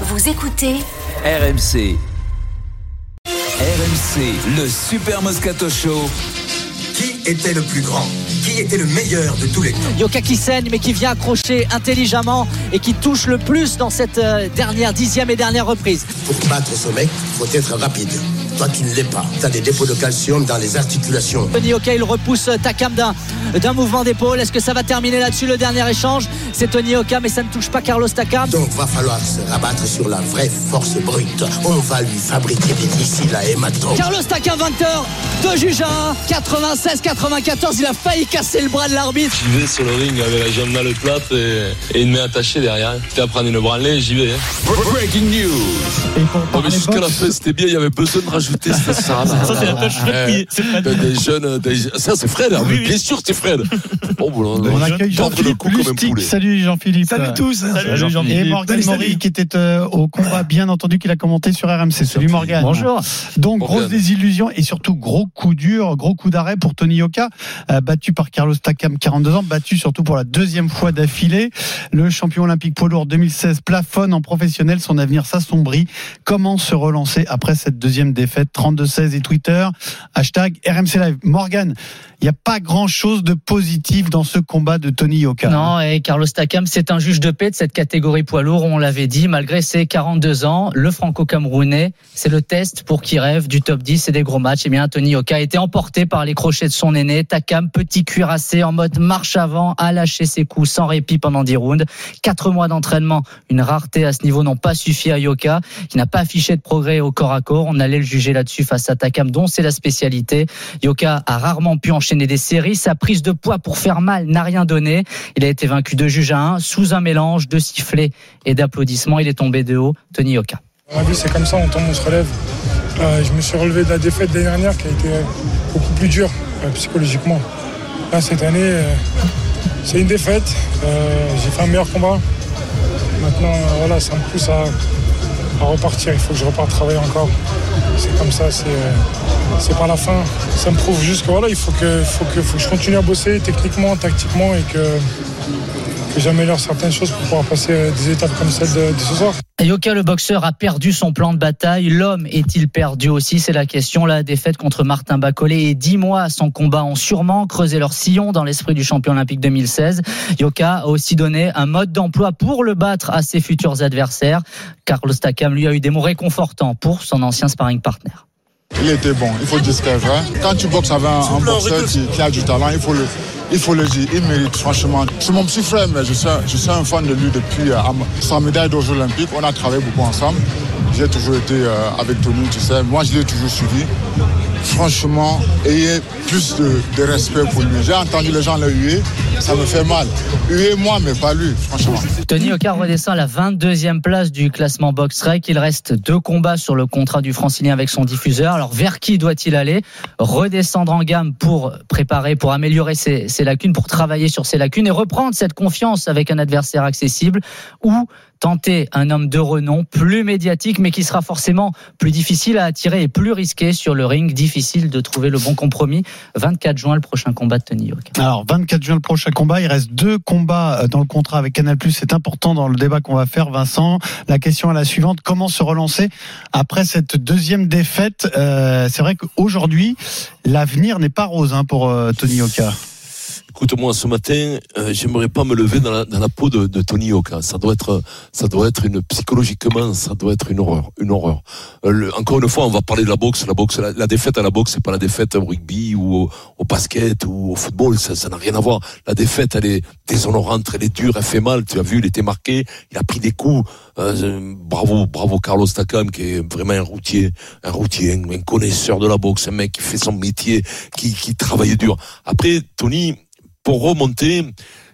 Vous écoutez RMC. RMC, le Super Moscato Show. Qui était le plus grand? Qui était le meilleur de tous les temps? Yoka qui saigne mais qui vient accrocher intelligemment et qui touche le plus dans cette euh, dernière dixième et dernière reprise. Pour battre ce mec, faut être rapide. Toi, tu ne l'es pas. Tu as des dépôts de calcium dans les articulations. Tony Yoka il repousse Takam d'un, mouvement d'épaule. Est-ce que ça va terminer là-dessus le dernier échange? C'est Tony Yoka mais ça ne touche pas Carlos Takam. Donc, va falloir se rabattre sur la vraie force brute. On va lui fabriquer des missiles à hématome. Carlos Takam vainqueur de juge à 96-94. Il a failli casser le bras de l'arbitre. J'y vais sur le ring avec la jambe dans le plat et, et une main attachée derrière. J'étais à prendre une branlée, j'y vais. hein. Breaking news. Oh, mais jusqu'à la fin, c'était bien, il y avait besoin de rajouter ça. Ça, Ça, c'est la touche Fred. Des, jeunes, des- ça c'est Fred, hein, mais bien sûr c'est Fred. Bon, bon, On accueille Jean-Philippe Lustig. Salut Jean-Philippe. Salut tous. Salut Et Jean-Philippe. Morgan Salut, Maury qui était euh, au combat, bien entendu, qu'il a commenté sur RMC. Salut Morgan. Bonjour. Donc Morgan. grosse désillusion et surtout gros coup dur, gros coup d'arrêt pour Tony Yoka, euh, battu par Carlos Takam, 42 ans, battu surtout pour la deuxième fois d'affilée. Le champion olympique poids lourd 2016 plafonne en professionnel, son avenir s'assombrit. Comment se relancer après cette deuxième défaite? 32-16 et Twitter, hashtag RMC Live. Morgan, il n'y a pas grand-chose de positif dans ce combat de Tony Yoka. Non, et Carlos Takam, c'est un juge de paix de cette catégorie poids lourd, on l'avait dit, malgré ses 42 ans, le franco-camerounais, c'est le test pour qui rêve du top 10 et des gros matchs. Eh bien, Tony Yoka a été emporté par les crochets de son aîné. Takam, petit cuirassé en mode marche avant, a lâché ses coups sans répit pendant 10 rounds. Quatre mois d'entraînement, une rareté à ce niveau n'ont pas suffi à Yoka, qui n'a pas affiché de progrès au corps à corps. On allait le juger là-dessus face à Takam, dont c'est la spécialité. Yoka a rarement pu enchaîner des séries. Sa de poids pour faire mal n'a rien donné. Il a été vaincu de juge à 1 sous un mélange de sifflets et d'applaudissements. Il est tombé de haut. Tony Yoka. C'est comme ça, on tombe, on se relève. Euh, je me suis relevé de la défaite l'année dernière qui a été euh, beaucoup plus dure euh, psychologiquement. Là, cette année, c'est une défaite. J'ai fait un meilleur combat. Maintenant, voilà, ça me pousse à, à repartir. Il faut que je reparte travailler encore. C'est comme ça, c'est euh, c'est pas la fin. Ça me prouve juste que voilà, il faut que, faut que, faut que je continue à bosser techniquement, tactiquement et que, que j'améliore certaines choses pour pouvoir passer euh, des étapes comme celle de- de ce soir. Yoka, le boxeur, a perdu son plan de bataille. L'homme est-il perdu aussi? C'est la question. La défaite contre Martin Bacolé et dix mois sans combat ont sûrement creusé leur sillon dans l'esprit du champion olympique 2016. Yoka a aussi donné un mode d'emploi pour le battre à ses futurs adversaires. Carlos Takam, lui, a eu des mots réconfortants pour son ancien sparring partner. Il était bon, il faut dire ce vrai. Quand tu boxes avec un, un boxeur qui, qui a du talent, il faut le, il faut le dire. Il mérite franchement. C'est mon petit frère, mais je suis, un- fan de lui depuis euh, sa médaille d'or olympique. On a travaillé beaucoup ensemble. J'ai toujours été euh, avec Tony, tu sais. Moi, je l'ai toujours suivi. Franchement, ayez plus de, de respect pour lui. J'ai entendu les gens le huer, ça me fait mal. Huer moi, mais pas lui, franchement. Tony Yoka redescend à la 22e place du classement box rec. Il reste deux combats sur le contrat du francilien avec son diffuseur. Alors vers qui doit-il aller? Redescendre en gamme pour préparer, pour améliorer ses, ses lacunes, pour travailler sur ses lacunes et reprendre cette confiance avec un adversaire accessible ou tenter un homme de renom plus médiatique mais qui sera forcément plus difficile à attirer et plus risqué sur le ring. Difficile de trouver le bon compromis. 24 juin, le prochain combat de Tony Yoka. Alors, 24 juin, le prochain combat. Il reste deux combats euh, dans le contrat avec Canal+. C'est important dans le débat qu'on va faire, Vincent. La question est la suivante. Comment se relancer après cette deuxième défaite? Euh, C'est vrai qu'aujourd'hui, l'avenir n'est pas rose hein, pour euh, Tony Yoka. Écoute-moi, ce matin, euh, j'aimerais pas me lever dans la, dans la peau de, de Tony Yoka. Ça doit être, ça doit être une psychologiquement, ça doit être une horreur, une horreur. Euh, le- encore une fois, on va parler de la boxe. La boxe, la, défaite à la boxe, c'est pas la défaite au rugby ou au, au basket ou au football. Ça, ça n'a rien à voir. La défaite, elle est déshonorante, elle est dure, elle fait mal. Tu as vu, il était marqué, il a pris des coups. Euh, bravo, bravo Carlos Takam, qui est vraiment un routier, un routier, un, un connaisseur de la boxe, un mec qui fait son métier, qui, qui travaille dur. Après, Tony, pour remonter.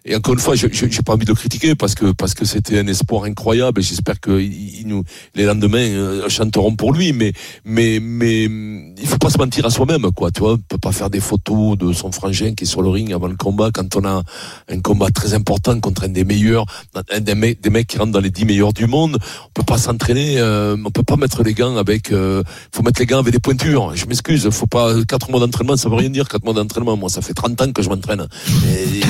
Et encore une fois, je n'ai pas envie de le critiquer parce que parce que c'était un espoir incroyable et j'espère que il, nous les lendemains euh, chanteront pour lui. Mais mais mais il faut pas se mentir à soi-même, quoi. Tu vois, on peut pas faire des photos de son frangin qui est sur le ring avant le combat quand on a un combat très important contre un des meilleurs, un des mecs, des mecs qui rentrent dans les 10 meilleurs du monde. On peut pas s'entraîner, euh, on peut pas mettre les gants avec. Euh, faut mettre les gants avec des pointures. Je m'excuse, faut pas quatre mois d'entraînement, ça veut rien dire quatre mois d'entraînement. Moi, ça fait 30 ans que je m'entraîne.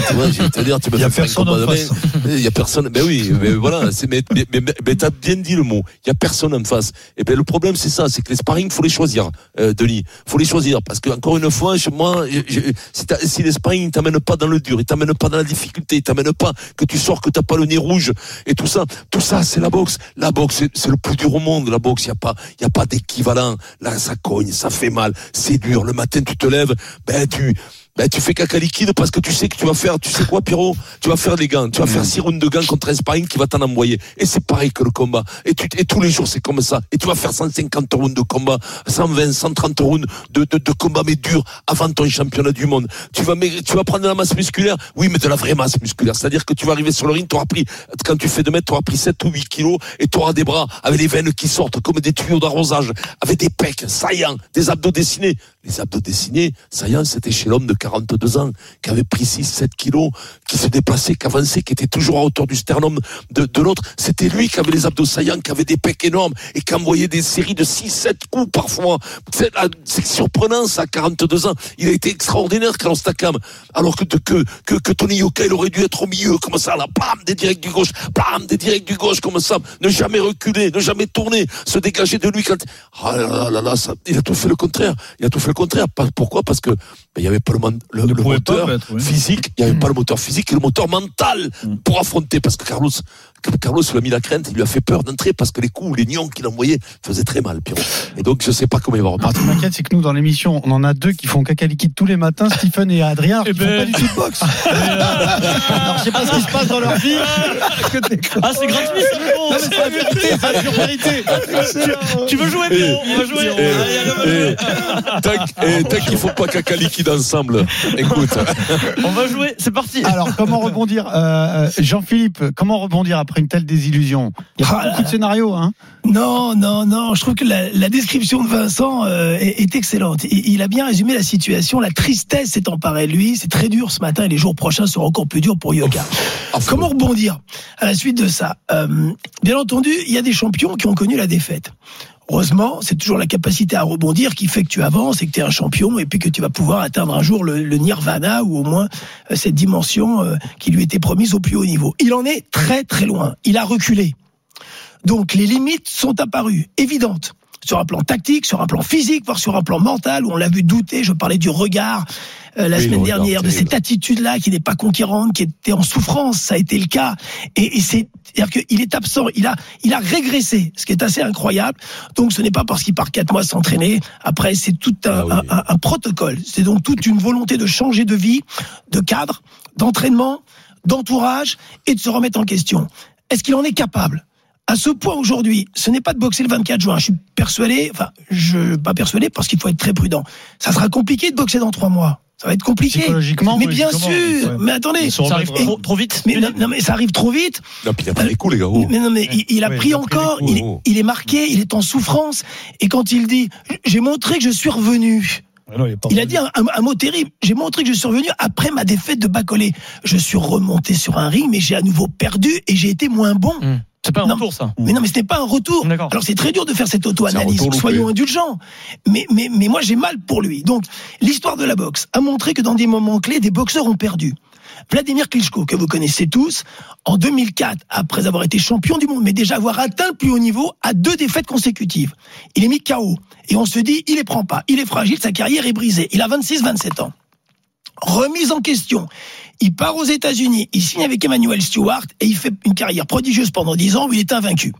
Tu vois, je vais te dire, tu Il y a personne en de face. main. Il y a personne. Ben oui, mais voilà. C'est, mais, mais, mais, mais t'as bien dit le mot. Il y a personne en face. Et ben le problème c'est ça, c'est que les sparring, faut les choisir, euh, Denis. Faut les choisir parce que encore une fois, je- moi, je- je- si, si les sparring t'amènent pas dans le dur, ils t'amènent pas dans la difficulté, ils t'amènent pas que tu sors, que t'as pas le nez rouge et tout ça, tout ça, c'est la boxe. La boxe, c'est, c'est le plus dur au monde. La boxe, il y a pas, il y a pas d'équivalent. Là, ça cogne, ça fait mal, c'est dur. Le matin, tu te lèves, ben tu ben, tu fais caca liquide parce que tu sais que tu vas faire, tu sais quoi, Pierrot? Tu vas faire des gants. Tu vas faire six rounds de gants contre un sparring qui va t'en envoyer. Et c'est pareil que le combat. Et, tu, et tous les jours, c'est comme ça. Et tu vas faire 150 rounds de combat, 120, 130 rounds de, de, de combat, mais dur, avant ton championnat du monde. Tu vas, tu vas prendre de la masse musculaire? Oui, mais de la vraie masse musculaire. C'est-à-dire que tu vas arriver sur le ring, tu auras pris, quand tu fais 2 mètres, tu auras pris 7 ou 8 kilos et tu auras des bras avec les veines qui sortent comme des tuyaux d'arrosage, avec des pecs saillants, des abdos dessinés. Les abdos dessinés, saillants, c'était chez l'homme de 42 ans, qui avait pris 6, 7 kilos, qui se déplaçait, qui avançait, qui était toujours à hauteur du sternum de, l'autre. C'était lui qui avait les abdos saillants, qui avait des pecs énormes et qui envoyait des séries de 6, 7 coups parfois. C'est surprenant, ça, à 42 ans. Il a été extraordinaire, Carlos Takam. Alors que, que, que, que Tony Yoka, il aurait dû être au milieu, comme ça, là, bam, des directs du gauche, bam, des directs du gauche, comme ça. Ne jamais reculer, ne jamais tourner, se dégager de lui quand, ah là là là là, il a tout fait le contraire. Il a tout le contraire. Pourquoi? Parce que, ben, il n'y avait pas le, moteur mettre, oui. physique, il n'y avait pas le moteur physique et le moteur mental pour affronter. Parce que Carlos, Carlos lui a mis la crainte, il lui a fait peur d'entrer parce que les coups, les nions qu'il envoyait faisaient très mal, Pierrot. Et donc, je sais pas comment il va repartir. ce qui m'inquiète, c'est que nous, dans l'émission, on en a deux qui font caca liquide tous les matins, Stephen et Adrien, Eh qui font ben- pas du tout boxe. Alors, je sais pas ce qui se passe dans leur vie. Ah, c'est gratuit, c'est bon. Non, mais c'est la vérité, c'est la vérité. Tu veux jouer, Pierrot? On va jouer. Eh, allez, on va jouer. eh, tant qu'- eh, tant qu'il faut pas caca liquide ensemble. Écoute. On va jouer, c'est parti. Alors, comment rebondir euh, euh, Jean-Philippe, comment rebondir après une telle désillusion Il y a pas Ah, beaucoup de scénarios, hein Non, non, non. Je trouve que la, la description de Vincent euh, est, est excellente. Il, il a bien résumé la situation. La tristesse s'est emparée de lui. C'est très dur ce matin et les jours prochains seront encore plus durs pour Yoga. Affreux. Comment rebondir à la suite de ça? Euh, Bien entendu, il y a des champions qui ont connu la défaite. Heureusement, c'est toujours la capacité à rebondir qui fait que tu avances et que tu es un champion et puis que tu vas pouvoir atteindre un jour le, le nirvana ou au moins euh, cette dimension euh, qui lui était promise au plus haut niveau. Il en est très très loin. Il a reculé. Donc les limites sont apparues, évidentes. Sur un plan tactique, sur un plan physique, voire sur un plan mental, où on l'a vu douter. Je parlais du regard euh, la Oui, semaine dernière, de cette attitude-là qui n'est pas conquérante, qui était en souffrance. Ça a été le cas. Et, et c'est, c'est-à-dire qu'il est absent. Il a, il a régressé, ce qui est assez incroyable. Donc ce n'est pas parce qu'il part quatre mois s'entraîner. Après, c'est tout un, Ah oui. un- un- un protocole. C'est donc toute une volonté de changer de vie, de cadre, d'entraînement, d'entourage et de se remettre en question. Est-ce qu'il en est capable? À ce point aujourd'hui, ce n'est pas de boxer le 24 juin. Je suis persuadé, enfin, je pas persuadé parce qu'il faut être très prudent. Ça sera compliqué de boxer dans trois mois. Ça va être compliqué. Psychologiquement, Mais bien sûr. ouais. Mais attendez. Ça arrive trop, trop vite. Mais, non, non, mais ça arrive trop vite. Non, puis il a pas les coups, les gars. Oh. Mais non, mais il, il a pris il a pris encore. coups, oh. il est marqué. Il est en souffrance. Et quand il dit, j'ai montré que je suis revenu. Il a dit un, un- un mot terrible. J'ai montré que je suis revenu après ma défaite de Bacolé. Je suis remonté sur un ring, mais j'ai à nouveau perdu et j'ai été moins bon. C'est pas un Non. retour, ça. Mais non, mais ce n'est pas un retour. Alors c'est très dur de faire cette auto-analyse. Soyons indulgents. Mais, mais, mais moi j'ai mal pour lui. Donc l'histoire de la boxe a montré que dans des moments clés, des boxeurs ont perdu. Vladimir Klitschko, que vous connaissez tous, en 2004, après avoir été champion du monde, mais déjà avoir atteint le plus haut niveau, à deux défaites consécutives. Il est mis KO. Et on se dit, il les prend pas. Il est fragile, sa carrière est brisée. Il a 26-27 ans. Remise en question. Il part aux États-Unis, il signe avec Emmanuel Stewart et il fait une carrière prodigieuse pendant 10 ans où il est invaincu.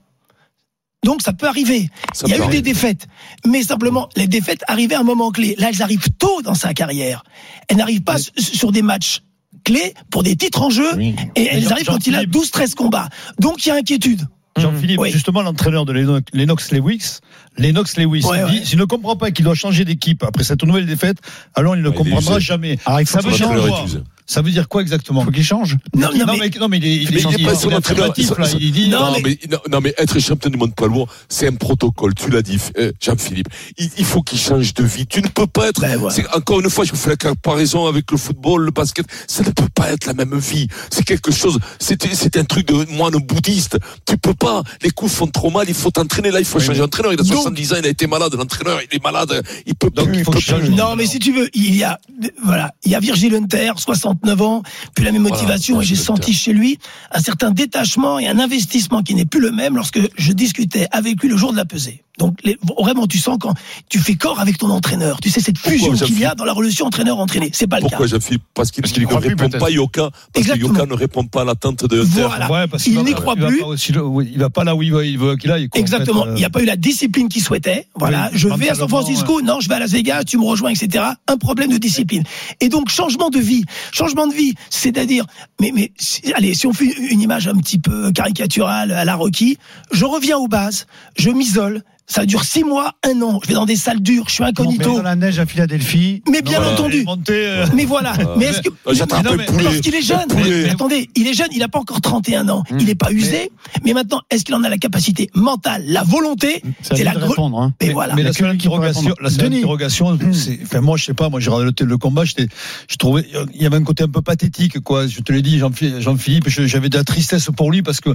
Donc ça peut arriver. Ça il y a eu arriver. des défaites, mais simplement les défaites arrivaient à un moment clé. Là, elles arrivent tôt dans sa carrière. Elles n'arrivent pas sur des matchs clés pour des titres en jeu, et elles Jean- arrivent quand il a Jean-Philippe. 12-13 combats. Donc il y a inquiétude. Jean-Philippe, Oui. justement, l'entraîneur de Lennox- Lewis, Lennox Lewis, Ouais, il ouais. dit, s'il ne comprend pas qu'il doit changer d'équipe après cette nouvelle défaite, alors il ne Ouais, comprendra jamais. Ah, il faut ça que veut son dire entraîneur quoi est usé. Ça veut dire quoi exactement Faut qu'il change. Non, non, non, mais- mais, non, mais il est, il il pas il là. Il dit, Non, Non, mais, non, non, mais être champion du monde poids lourd, c'est un protocole. Tu l'as dit, euh, Jean-Philippe. Il, il faut qu'il change de vie. Tu ne peux pas être. Ben, voilà. c'est- encore une fois, je vous fais la comparaison avec le football, le basket. Ça ne peut pas être la même vie. C'est quelque chose. C'est c'est un truc de moine bouddhiste. Tu peux pas. Les coups font trop mal. Il faut t'entraîner là. Il faut changer d'entraîneur. Il a Donc- 70 ans. Il a été malade. L'entraîneur, il est malade. Il peut Donc, plus. il faut peut qu'il change. plus. Non, mais si tu veux, il y a, voilà, il y a Virgil Hunter, 60 39 ans, plus la même motivation, et j'ai senti chez lui un certain détachement et un investissement qui n'est plus le même lorsque je discutais avec lui le jour de la pesée. Donc les- vraiment, tu sens quand tu fais corps avec ton entraîneur, tu sais cette Pourquoi, fusion qu'il y a dans la relation entraîneur-entraîné. C'est pas le Pourquoi cas. Jean-Philippe Parce qu'il Parce qu'il y ne plus, répond peut-être. pas Yoka. Parce que. Yoka ne répond pas à l'attente de Voilà. Ouais, parce Il qu'il n'y va- croit il va plus. pas aussi le- oui, il va pas là où il veut, il veut qu'il aille. quoi, en Exactement. fait, euh. Il n'y a pas eu la discipline qu'il souhaitait. Voilà. Oui, je vais à San Francisco. Non, je vais à Las Vegas. Tu me rejoins, etc. Un problème de discipline. Et donc, changement de vie. Changement de vie. C'est-à-dire, mais, mais, si- allez, si on fait une image un petit peu caricaturale à la Rocky, je reviens aux bases. Je m'isole. Ça dure six mois, un an. Je vais dans des salles dures. Je suis incognito. dans la neige à Philadelphie. Mais bien Voilà. entendu. Monter, euh, Mais voilà. Mais est-ce que Ah, J'attrape non, un mais- poulet. parce qu'il est jeune. Mais attendez, il est jeune, il n'a pas encore 31 ans. Mmh. Il n'est pas usé. Mais maintenant, est-ce qu'il en a la capacité mentale, la volonté? C'est à lui la répondre. Hein. Mais voilà. Mais la seule interrogation, la seule interrogation, c'est, enfin, moi, je sais pas, moi, j'ai regardé le, le combat, j'étais, je trouvais, il y avait un côté un peu pathétique, quoi. Je te l'ai dit, Jean-Philippe, Jean-Philippe, je- j'avais de la tristesse pour lui parce que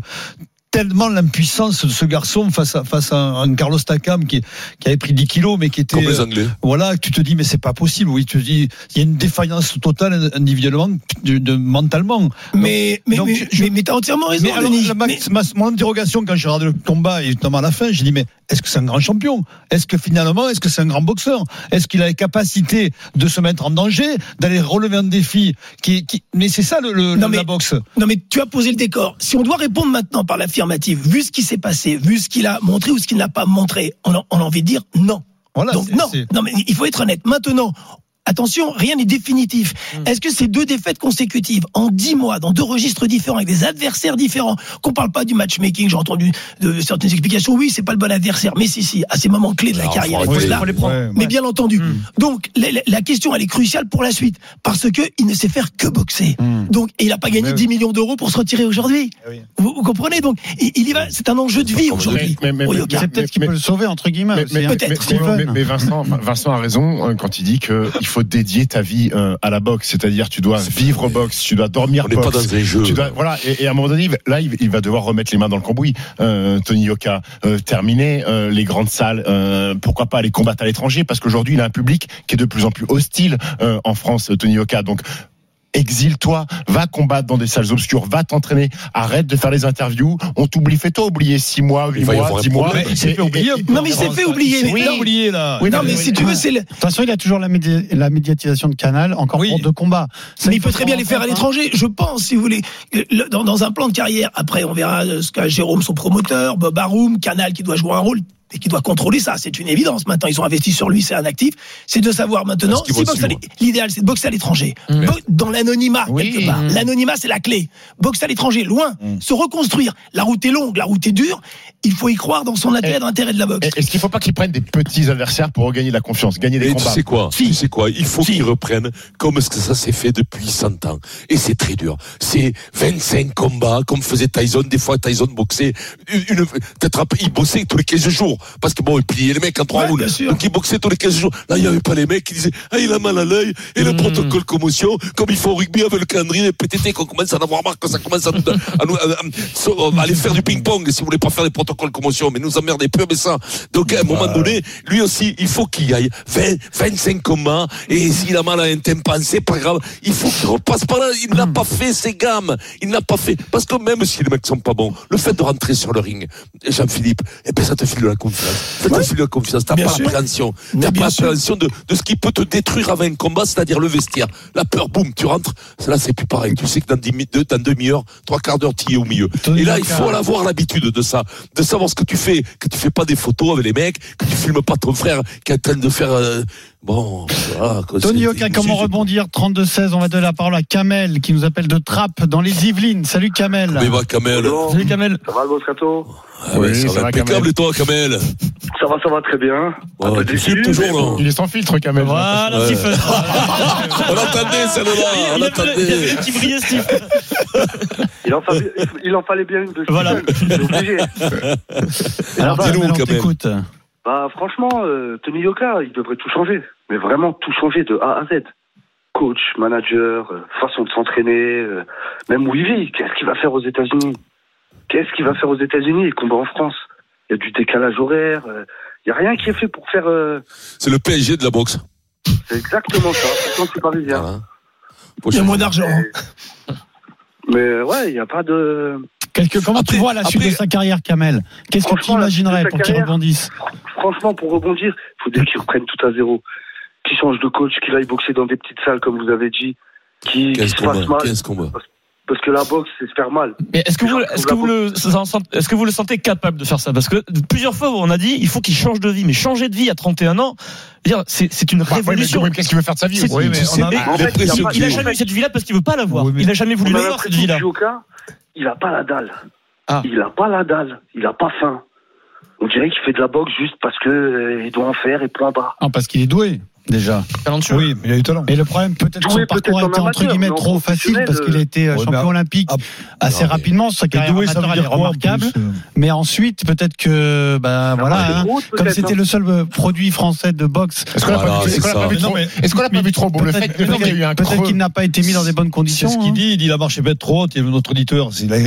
tellement l'impuissance de ce garçon face à, face à un Carlos Takam qui, qui avait pris 10 kilos, mais qui était, Comme les euh, Anglais. voilà, tu te dis, mais c'est pas possible. Oui, tu te dis, il y a une défaillance totale individuellement, de, de- mentalement. Mais, mais, donc, mais, mais, mais t'as entièrement raison, Mais alors, Denis. la- ma- Mais- ma- mon interrogation quand j'ai regardé le combat et notamment à la fin, j'ai dit mais est-ce que c'est un grand champion? Est-ce que finalement, est-ce que c'est un grand boxeur? Est-ce qu'il a la capacité de se mettre en danger, d'aller relever un défi qui, qui... Mais c'est ça le, le- Non, mais- la boxe. Non, mais tu as posé le décor. Si on doit répondre maintenant par l'affirmative, vu ce qui s'est passé, vu ce qu'il a montré ou ce qu'il n'a pas montré, on a, on a envie de dire non. Voilà. Donc non, non, mais il faut être honnête. Maintenant, attention, rien n'est définitif. Mm. Est-ce que ces deux défaites consécutives en dix mois, dans deux registres différents, avec des adversaires différents, qu'on parle pas du matchmaking, j'ai entendu de certaines explications. Oui, c'est pas le bon adversaire, mais si, si, à ces moments clés de la Alors, carrière, faut il faut arrêter. cela. faut les prendre. Ouais, Mais ouais. bien entendu. Mm. Donc la, la- la question elle est cruciale pour la suite parce que il ne sait faire que boxer. Mm. Donc et il a pas gagné Mais 10 millions d'euros pour se retirer aujourd'hui. Eh oui. Vous, vous comprenez? Donc il, il y va. C'est un enjeu de vie aujourd'hui. C'est peut-être qu'il peut le sauver, entre guillemets. Mais, mais- hein. peut-être, mais- Steven. mais- mais Vincent, Vincent a raison hein, quand il dit qu'il faut dédier ta vie euh, à la boxe, c'est-à-dire tu dois vivre boxe, tu dois dormir On n'est pas boxe. dans un jeu. Tu dois, voilà, et, et à un moment donné, là, il il va devoir remettre les mains dans le cambouis. Euh, Tony Yoka, euh, terminer euh, les grandes salles, euh, pourquoi pas aller combattre à l'étranger, parce qu'aujourd'hui, il a un public qui est de plus en plus hostile euh, en France, Tony Yoka. Donc, exile-toi, va combattre dans des salles obscures, va t'entraîner, arrête de faire les interviews, on t'ouvre fais-toi oublier 6 mois, 8 Il va y mois, avoir un 10 mois. Il s'est fait oublier. Non, mais il s'est fait oublier. Il s'est oublier là. Oui, non mais- si tu veux c'est le- De toute façon, il a toujours la, médi- la médiatisation de Canal, encore pour deux combats. Ça, mais il peut très bien les faire à l'étranger, je pense, si vous voulez. Le- Dans, dans un plan de carrière, après, on verra euh, ce qu'a Jérôme, son promoteur, Bob Arum, Canal, qui doit jouer un rôle et qui doit contrôler ça. C'est une évidence. Maintenant, ils ont investi sur lui, c'est un actif. C'est de savoir maintenant qu'ils si l'idéal, c'est de boxer à l'étranger. Mm. Bo- Dans l'anonymat, Oui. quelque part. L'anonymat, c'est la clé. Boxer à l'étranger, loin. Mm. Se reconstruire. La route est longue, la route est dure. Il faut y croire dans son intérêt, Et- dans l'intérêt de la boxe. Est-ce qu'il ne faut pas qu'il prenne des petits adversaires pour regagner la confiance, gagner des Et tu combats? sais quoi? Si. Tu sais quoi? Il faut Si. qu'ils reprennent comme ce que ça s'est fait depuis 100 ans. Et c'est très dur. C'est 25 combats, comme faisait Tyson. Des fois, Tyson boxait. Une, une- il bossait tous les 15 jours. Parce que bon, il pliait les mecs en trois Ouais, rounds. Donc il boxait tous les 15 jours. Là, il n'y avait pas les mecs qui disaient Ah, il a mal à l'œil. Et le Mm. protocole commotion, comme il faut au rugby avec le calendrier des PTT, qu'on commence à en avoir marre, que ça commence à nous, à nous- à- à- à aller faire du ping-pong si vous voulez pas faire des protocoles commotion. Mais nous emmerdez peu, mais ça. Donc à un moment donné, lui aussi, il faut qu'il y aille 20, 25 combats. Et s'il a mal à un tympan, c'est pas grave. Il faut qu'il repasse par là. Il n'a pas fait ses gammes. Il n'a pas fait. Parce que même si les mecs sont pas bons, le fait de rentrer sur le ring, Jean-Philippe, eh ben, ça te file de la confiance. File de la confiance. T'as pas sûr. appréhension. Mais T'as pas sûr. appréhension de, de ce qui peut te détruire avant un combat, c'est-à-dire le vestiaire. La peur, boum, tu rentres. Là, c'est plus pareil. Tu sais que dans, dix deux- dans demi-heure, trois quarts d'heure, tu y es au milieu. Et là, il faut avoir l'habitude de ça. De savoir ce que tu fais. Que tu fais pas des photos avec les mecs. Que tu filmes pas ton frère qui est en train de faire, euh, bon, voilà. quoi, Tony Yoka, comment rebondir? 32-16, on va donner la parole à Kamel qui nous appelle de Trappes dans les Yvelines. Salut Kamel. Mais va, Kamel? Salut Kamel. Ça va le Moscato Ah ouais, Oui, ça ça va va, impeccable, et toi, Kamel? Ça va, ça va très bien. Un Ouais, peu tu déçu, filmes toujours, mais non? bon. Il est sans filtre, quand même. Voilà, Ouais. Stephen. On attendait, celle-là. On Il y avait attendait. qui brillait, Steve. Il en, fallait, il en fallait bien une de Voilà. C'est obligé. Alors, dis-nous, t'écoute. Bah, franchement, euh, Tony Yoka, il devrait tout changer. Mais vraiment tout changer de A à Z. Coach, manager, euh, façon de s'entraîner, euh, même où il vit. Qu'est-ce qu'il va faire aux États-Unis? Qu'est-ce qu'il va faire aux États-Unis et combat en France? Il y a du décalage horaire. euh, Il n'y a rien qui est fait pour faire. euh, C'est le PSG de la boxe. C'est exactement ça. Pourtant, c'est parisien. Voilà. Il y a moins d'argent. Mais ouais, il n'y a pas de. Quelque, comment tu vois la suite de sa carrière, Kamel? Qu'est-ce que tu imaginerais pour qu'il rebondisse? Franchement, pour rebondir, il faudrait qu'ils reprennent tout à zéro. Qu'ils changent de coach, qu'il aille boxer dans des petites salles, comme vous avez dit. Qu'il qu'il 15 se fasse combats, mal. 15 combats. Parce que la boxe, c'est se faire mal. Mais est-ce que vous, est-ce que vous le, est-ce que vous le sentez capable de faire ça? Parce que plusieurs fois, on a dit, il faut qu'il change de vie. Mais changer de vie à 31 ans, c'est, c'est une Bah, ouais, révolution. comment- Qu'est-ce qu'il veut faire de sa vie C'est- aussi? Oui, mais c'est- on a- mais- En fait, il y a il, pas- il a en jamais fait- eu cette vie-là parce qu'il veut pas l'avoir. Oui, Il a jamais voulu l'avoir cette vie-là. il a pas la dalle. Ah. Il a pas la dalle. Il a pas faim. On dirait qu'il fait de la boxe juste parce que euh, doit en faire et point barre. Non, parce qu'il est doué, déjà. Talentueux. Oui, mais il a du talent. Et le problème, peut-être que son Doué, parcours a été en entre guillemets mais trop facile parce qu'il a été euh, champion mais- olympique Ah, assez mais- rapidement. Sa carrière doué, amateur, est remarquable. euh Mais ensuite, peut-être que, ben voilà, c'est hein, comme c'était hein. le seul euh, produit français de boxe, Est-ce qu'on l'a pas vu- c'est trop- mais- beau Le fait peut-être qu'il y a eu un peut-être creux. qu'il n'a pas été mis dans des bonnes C'est conditions. ce qu'il hein. dit. Il dit la marche est peut-être trop haute. Il y a notre auditeur. Il a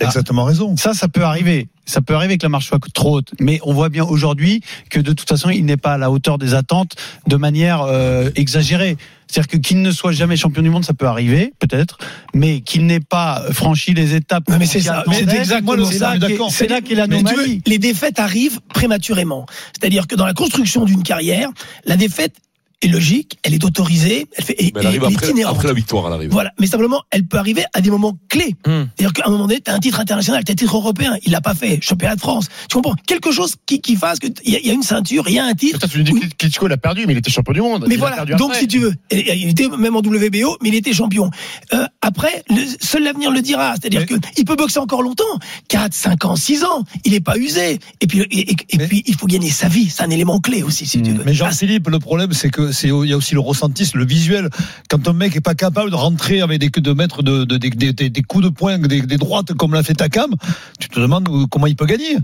exactement raison. Ça, ça peut arriver. Ça peut arriver que la marche soit trop haute. Mais on voit bien aujourd'hui que de toute façon, il n'est pas à la hauteur des attentes de manière euh, exagérée. C'est-à-dire que qu'il ne soit jamais champion du monde, ça peut arriver, peut-être, mais qu'il n'ait pas franchi les étapes. Non, mais c'est ça. c'est exactement c'est ça. C'est là qu'est l'anomalie. les défaites arrivent prématurément. C'est-à-dire que dans la construction d'une carrière, la défaite est logique, elle est autorisée, elle fait, et, Mais elle arrive et- après, la victoire, elle arrive. Voilà, mais simplement, elle peut arriver à des moments clés. Hmm. C'est-à-dire qu'à un moment donné, tu as un titre international, tu as un titre européen, il l'a pas fait, championnat de France. Tu comprends? Quelque chose qui, qui fasse qu'il y, a- il y a une ceinture, il y a un titre. Toi, tu dis que Klitschko, il a perdu, mais il était champion du monde. Mais Il a voilà, perdu donc après. si tu veux, il était même en WBO, mais il était champion. Euh, après, le, seul l'avenir le dira. C'est-à-dire que il peut boxer encore longtemps, 4, 5 ans, 6 ans, il est pas usé. Et puis, et, et- et puis il faut gagner sa vie, c'est un élément clé aussi, si tu veux. Mais Ah, Jean-Philippe, le problème, c'est que c'est il y a aussi le ressentiste, le visuel. Quand un mec est pas capable de rentrer avec des de mettre de, de- des- des coups de poing, des, des droites comme l'a fait Takam, tu te demandes euh, comment il peut gagner?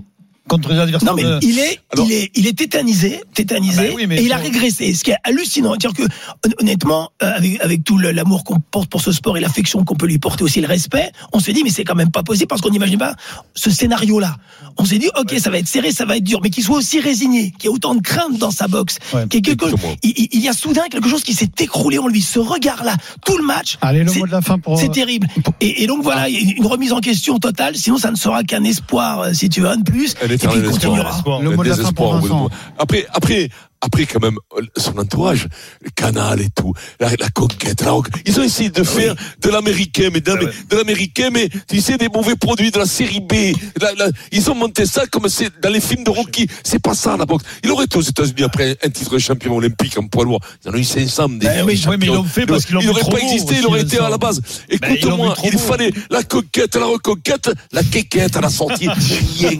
Contre les adversaires. Non mais de- il est, Alors- il est, il est tétanisé, tétanisé, Ah bah oui, mais et il a régressé. Ce qui est hallucinant, c'est-à-dire que hon- honnêtement, euh, avec, avec tout l'amour qu'on porte pour ce sport et l'affection qu'on peut lui porter aussi, le respect, on se dit mais c'est quand même pas possible parce qu'on n'imagine pas ce scénario-là. On s'est dit ok, ça va être serré, ça va être dur, mais qu'il soit aussi résigné, qu'il y ait autant de crainte dans sa boxe, Ouais. qu'il y, ait quelque- il, il- y a soudain quelque chose qui s'est écroulé en lui. Ce regard-là, tout le match, Allez, le c'est- mot de la fin pour. c'est terrible. Et, et donc voilà, une remise en question totale. Sinon, ça ne sera qu'un espoir, euh, si tu veux, un de plus. Et puis éternel il espoir. continuera. Le mot de la fin pour Vincent. Après, après, après quand même, euh, son entourage, le canal et tout, la, la conquête, la rock- ils ont essayé de faire de l'américain, mais d'un- de l'américain, mais tu sais, des mauvais produits de la série B. La- la- ils ont monté ça comme c'est dans les films de Rocky. C'est pas ça, la boxe. Il aurait été aux États-Unis après un titre de champion olympique en poids lourd. Ils en ont eu 500 des Ben oui, oui, mais ils l'ont fait parce qu'ils l'ont Il n'aurait pas existé, il aurait été à la base. Ben, Écoute-moi, il fallait la conquête, la reconquête, la quéquette à la sortie. Rien,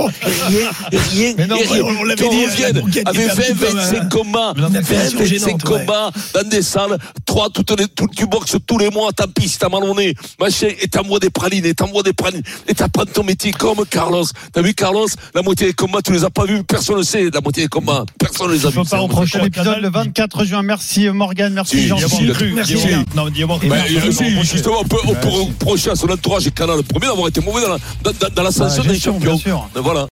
rien, rien. Mais non, rien. on l'avait dit, la revienne conquête avec était un petit 20, peu, 25 euh, combats, une 20, affection 25 gênante, ouais. combats dans des salles, 3, toutes les, tout, tu boxes tous les mois, tant pis si t'as mal au nez, machin, et t'envoies des pralines, et t'envoies des pralines, et t'apprends ton métier comme Carlos. T'as vu Carlos, la moitié des combats, tu les as pas vus, personne ne sait, la moitié des combats, personne ne les a Je peux vus. pas reprocher Prochain des épisode Canal, le 24 juin. Merci Morgan, merci Si, Jean. si, D'y si, avoir cru, merci. Non, euh, justement, on peut, on peut reprocher à son entourage et Canal le premier d'avoir été mauvais dans la, dans, dans, dans l'ascension Bah, des champions. bien sûr. Voilà.